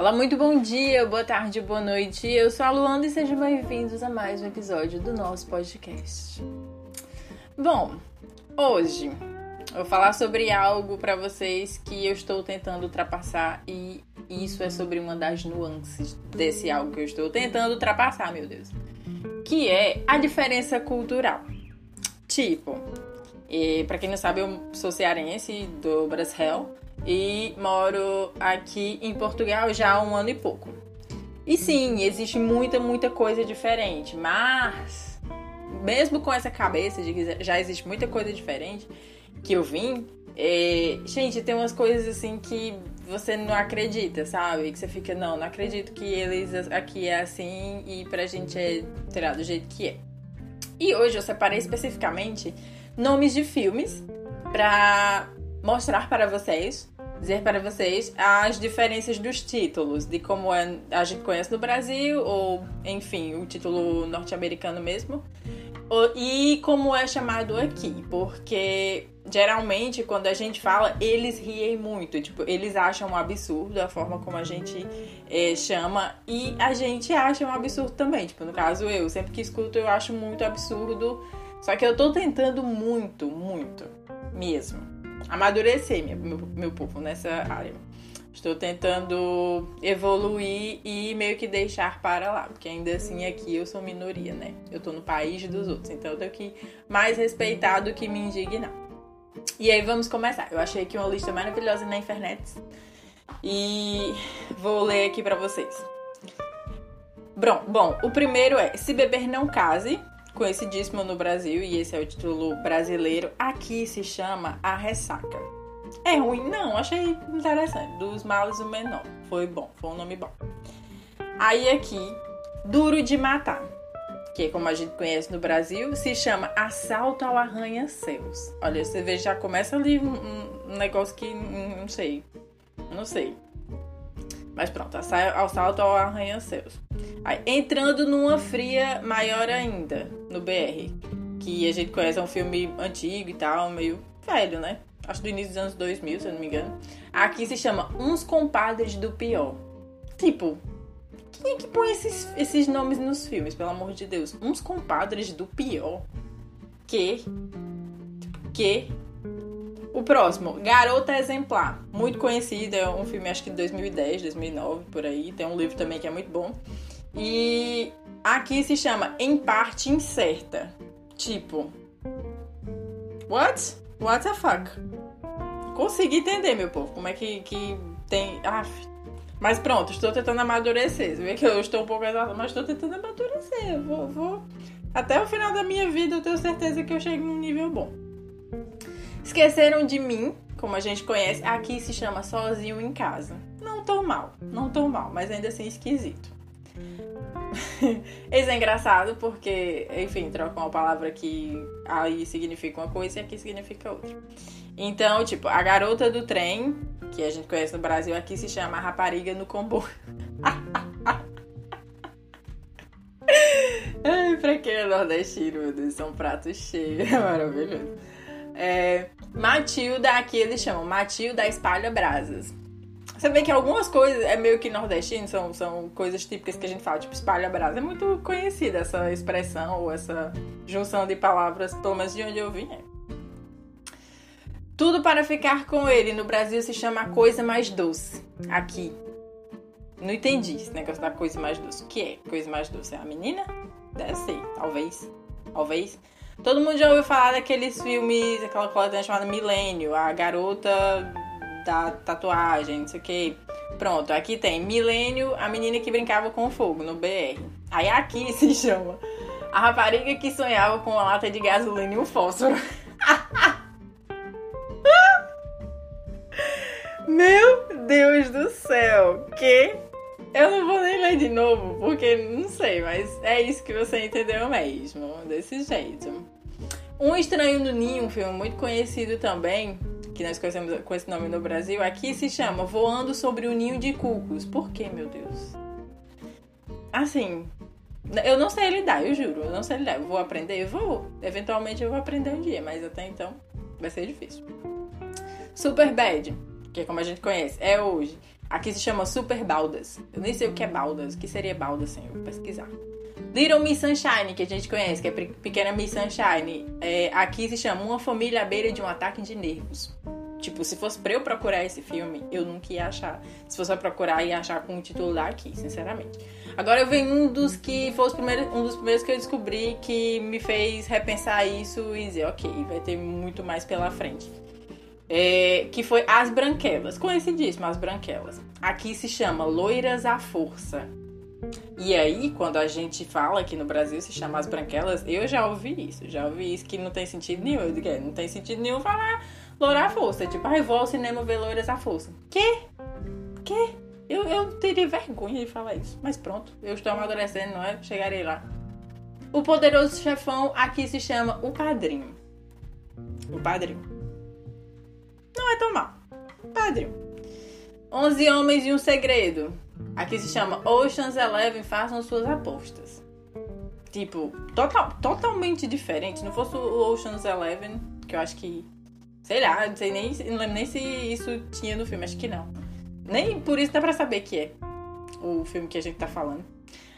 Olá, muito bom dia, boa tarde, boa noite. Eu sou a Luanda e sejam bem-vindos a mais um episódio do nosso podcast. Bom, hoje eu vou falar sobre algo para vocês que eu estou tentando ultrapassar e isso é sobre uma das nuances desse algo que eu estou tentando ultrapassar, meu Deus. Que é a diferença cultural. Tipo, para quem não sabe, eu sou cearense do Brasil e moro aqui em Portugal já há um ano e pouco. E sim, existe muita, muita coisa diferente, mas mesmo com essa cabeça de que já existe muita coisa diferente que eu vim, é, gente, tem umas coisas assim que você não acredita, sabe? Que você fica, não, não acredito que eles aqui é assim e pra gente é, terá do jeito que é. E hoje eu separei especificamente nomes de filmes pra mostrar para vocês dizer para vocês as diferenças dos títulos, de como é, a gente conhece no Brasil, ou enfim, o título norte-americano mesmo, e como é chamado aqui, porque geralmente quando a gente fala, eles riem muito, tipo, eles acham um absurdo a forma como a gente é, chama, e a gente acha um absurdo também, tipo, no caso eu, sempre que escuto eu acho muito absurdo, só que eu tô tentando muito, muito mesmo amadurecer, meu, meu, povo, nessa área. Estou tentando evoluir e meio que deixar para lá, porque ainda assim aqui eu sou minoria, né? Eu tô no país dos outros, então eu tenho que mais respeitar do que me indignar. E aí vamos começar. Eu achei aqui uma lista maravilhosa na internet e vou ler aqui para vocês. Bom, bom, o primeiro é Se Beber Não Case, conhecidíssimo no Brasil, e esse é o título brasileiro, aqui se chama A Ressaca. É ruim? Não, achei interessante. Dos males o menor. Foi bom, foi um nome bom. Aí aqui, Duro de Matar, que como a gente conhece no Brasil, se chama Assalto ao Arranha-Céus. Olha, você vê, já começa ali um, um negócio que não sei. Não sei. Mas pronto, assalto ao arranha-céus. Entrando numa fria maior ainda, no BR. Que a gente conhece, é um filme antigo e tal, meio velho, né? Acho do início dos anos 2000, se eu não me engano. Aqui se chama Uns Compadres do Pior. Tipo, quem é que põe esses, esses nomes nos filmes, pelo amor de Deus? Uns Compadres do Pior. Que? Que? O próximo, Garota Exemplar. Muito conhecido, é um filme acho que de 2010, 2009, por aí. Tem um livro também que é muito bom. E aqui se chama Em Parte Incerta. Tipo. What? What the fuck? Consegui entender, meu povo, como é que, que tem. Aff. Mas pronto, estou tentando amadurecer. Você vê que eu estou um pouco exausta, mas estou tentando amadurecer. Eu vou, vou. Até o final da minha vida eu tenho certeza que eu chego num nível bom. Esqueceram de mim, como a gente conhece, aqui se chama Sozinho em Casa. Não tão mal, não tão mal, mas ainda assim esquisito. Esse é engraçado porque, enfim, troca uma palavra que aí significa uma coisa e aqui significa outra. Então, tipo, a garota do trem, que a gente conhece no Brasil, aqui se chama rapariga no comboio. Ai, pra quem é nordestino, meu Deus, são pratos cheios, é maravilhoso. É, Matilda, aqui eles chamam Matilda Espalha Brasas. Você vê que algumas coisas é meio que nordestino, são, são coisas típicas que a gente fala, tipo espalha brasa. É muito conhecida essa expressão ou essa junção de palavras, menos de onde eu vim. É. Tudo para ficar com ele. No Brasil se chama coisa mais doce. Aqui. Não entendi esse negócio da coisa mais doce. O que é coisa mais doce? É a menina? Deve ser, talvez. Talvez. Todo mundo já ouviu falar daqueles filmes, aquela coletânea chamada Milênio, a garota da tatuagem, não sei o que. Pronto, aqui tem Milênio, a menina que brincava com fogo no BR. Aí aqui se chama a rapariga que sonhava com uma lata de gasolina e um fósforo. Meu Deus do céu, que eu não vou nem ler de novo, porque não sei, mas é isso que você entendeu mesmo, desse jeito. Um Estranho no Ninho, um filme muito conhecido também, que nós conhecemos com esse nome no Brasil, aqui se chama Voando sobre o Ninho de Cucos. Por que, meu Deus? Assim, eu não sei lidar, eu juro, eu não sei lidar. Eu vou aprender? Eu vou. Eventualmente eu vou aprender um dia, mas até então vai ser difícil. Super Bad, que é como a gente conhece, é hoje. Aqui se chama Super Baldas. Eu nem sei o que é Baldas. O que seria Baldas, assim? Eu pesquisar. Little Miss Sunshine, que a gente conhece, que é Pequena Miss Sunshine. É, aqui se chama Uma Família à Beira de um Ataque de Nervos. Tipo, se fosse pra eu procurar esse filme, eu nunca ia achar. Se fosse pra procurar, ia achar com o título daqui, sinceramente. Agora eu venho um dos que foi um dos primeiros que eu descobri que me fez repensar isso e dizer, ok, vai ter muito mais pela frente. É, que foi As Branquelas, conhecidíssimo, As Branquelas. Aqui se chama Loiras à Força. E aí, quando a gente fala aqui no Brasil se chama As Branquelas, eu já ouvi isso, já ouvi isso que não tem sentido nenhum. Eu digo, é, não tem sentido nenhum falar Loura à Força. Tipo, ai, ah, vou ao cinema ver Loiras à Força. Que? Que? Eu, eu teria vergonha de falar isso. Mas pronto, eu estou amadurecendo, não é? Chegarei lá. O poderoso chefão aqui se chama O Padrinho. O Padrinho. Não é tão mal. Padrinho. 11 Homens e um Segredo. Aqui se chama Ocean's Eleven, façam suas apostas. Tipo, total, totalmente diferente. Não fosse o Ocean's Eleven, que eu acho que. Sei lá, não sei nem, não lembro nem se isso tinha no filme, acho que não. Nem por isso dá pra saber que é o filme que a gente tá falando.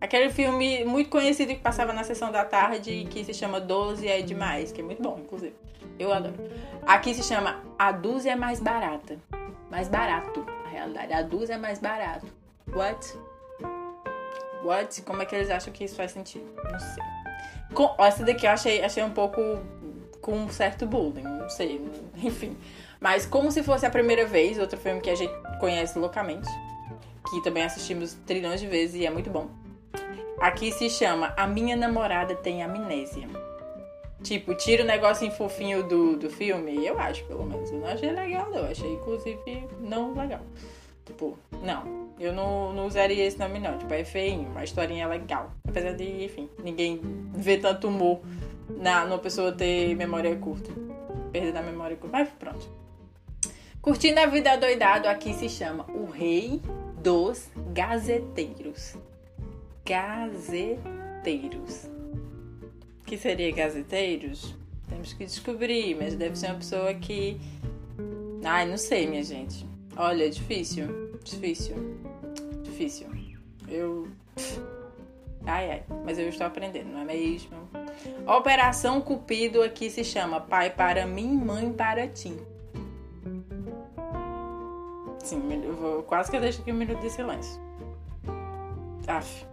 Aquele filme muito conhecido que passava na sessão da tarde, que se chama Doze é Demais, que é muito bom, inclusive. Eu adoro. Aqui se chama A Dúzia é mais barata. Mais barato, na realidade. A dúzia é mais barato. What? What? Como é que eles acham que isso faz sentido? Não sei. Com, essa daqui eu achei, achei um pouco com um certo bullying, não sei, enfim. Mas como se fosse a primeira vez, outro filme que a gente conhece loucamente, que também assistimos trilhões de vezes e é muito bom. Aqui se chama A Minha Namorada Tem Amnésia. Tipo, tira o negocinho fofinho do, do filme, eu acho, pelo menos. Eu não achei legal, não. Eu achei, inclusive, não legal. Tipo, não. Eu não, não usaria esse nome, não. Tipo, é feinho, a historinha legal. Apesar de, enfim, ninguém vê tanto humor na, numa pessoa ter memória curta. Perder a memória curta. Mas pronto. Curtindo a vida doidado, aqui se chama O Rei dos Gazeteiros. Gazeteiros que seria gazeteiros? Temos que descobrir, mas deve ser uma pessoa que. Ai, não sei, minha gente. Olha, difícil. Difícil. Difícil. Eu. Ai, ai. Mas eu estou aprendendo, não é mesmo? Operação Cupido aqui se chama Pai para mim, Mãe para ti. Sim, eu vou, quase que eu deixo aqui um minuto de silêncio. Aff.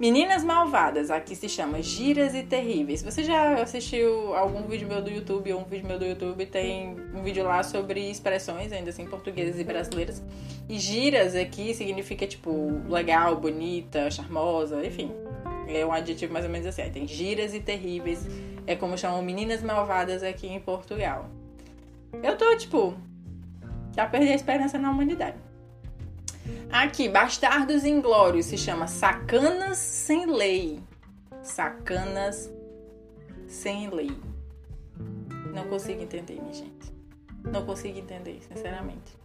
Meninas Malvadas, aqui se chama Giras e Terríveis. Você já assistiu algum vídeo meu do YouTube ou um vídeo meu do YouTube? Tem um vídeo lá sobre expressões, ainda assim, portuguesas e brasileiras. E giras aqui significa, tipo, legal, bonita, charmosa, enfim. É um adjetivo mais ou menos assim. Aí tem giras e terríveis. É como chamam meninas malvadas aqui em Portugal. Eu tô, tipo, já perdi a esperança na humanidade. Aqui, Bastardos Inglórios se chama Sacanas Sem Lei. Sacanas Sem Lei. Não consigo entender, minha gente. Não consigo entender, sinceramente.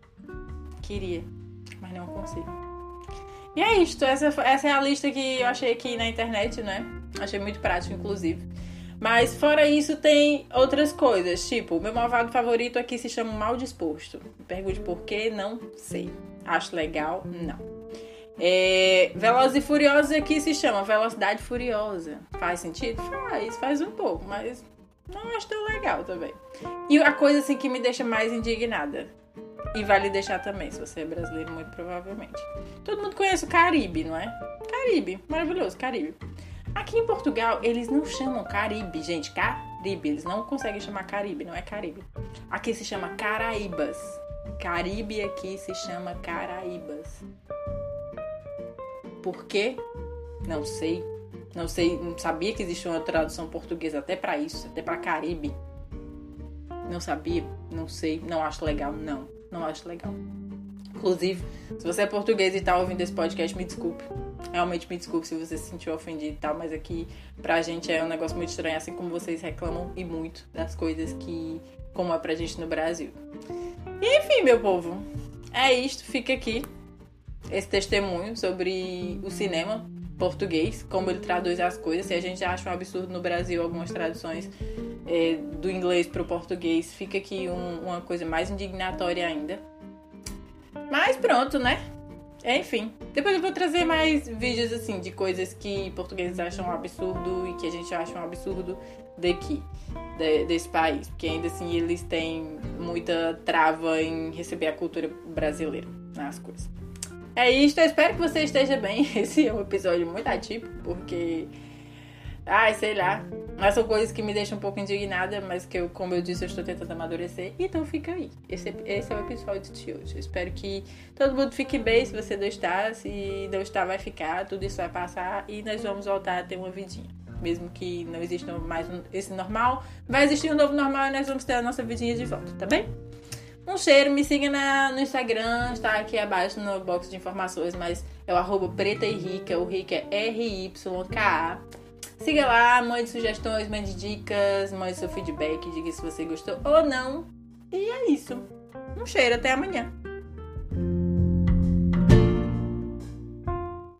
Queria, mas não consigo. E é isto. Essa, essa é a lista que eu achei aqui na internet, né? Achei muito prático, inclusive. Mas fora isso, tem outras coisas. Tipo, meu malvado favorito aqui se chama Mal Disposto. Pergunte por quê? Não sei. Acho legal? Não. É, Velozes e Furiosos aqui se chama Velocidade Furiosa. Faz sentido? Faz, faz um pouco, mas não acho tão legal também. E a coisa assim que me deixa mais indignada. E vale deixar também, se você é brasileiro, muito provavelmente. Todo mundo conhece o Caribe, não é? Caribe, maravilhoso, Caribe. Aqui em Portugal, eles não chamam Caribe, gente, Caribe. Eles não conseguem chamar Caribe, não é Caribe. Aqui se chama Caraíbas. Caribe aqui se chama Caraíbas. Por quê? Não sei. Não sei, não sabia que existia uma tradução portuguesa até para isso, até para Caribe. Não sabia, não sei, não acho legal, não, não acho legal. Inclusive, se você é português e tá ouvindo esse podcast, me desculpe. Realmente me desculpe se você se sentiu ofendido e tal, mas aqui pra gente é um negócio muito estranho, assim como vocês reclamam e muito das coisas que como é pra gente no Brasil. E enfim, meu povo, é isto. Fica aqui esse testemunho sobre o cinema português, como ele traduz as coisas. Se a gente acha um absurdo no Brasil algumas traduções é, do inglês para o português, fica aqui um, uma coisa mais indignatória ainda. Mas pronto, né? Enfim, depois eu vou trazer mais vídeos assim de coisas que portugueses acham um absurdo e que a gente acha um absurdo daqui, de, desse país, porque ainda assim eles têm muita trava em receber a cultura brasileira nas coisas. É isso, eu espero que você esteja bem. Esse é um episódio muito atípico, porque. Ai, sei lá. Mas são coisas que me deixam um pouco indignada, mas que eu, como eu disse, eu estou tentando amadurecer. Então fica aí. Esse, esse é o episódio de hoje. Eu espero que todo mundo fique bem se você não está. Se não está, vai ficar. Tudo isso vai passar e nós vamos voltar a ter uma vidinha. Mesmo que não exista mais esse normal, vai existir um novo normal e nós vamos ter a nossa vidinha de volta, tá bem? Um cheiro, me siga na, no Instagram, está aqui abaixo no box de informações, mas é o arroba preta e rica, o rica é R-Y-K-A. Siga lá, mande sugestões, mande dicas, mande seu feedback, diga se você gostou ou não. E é isso. Um cheiro, até amanhã.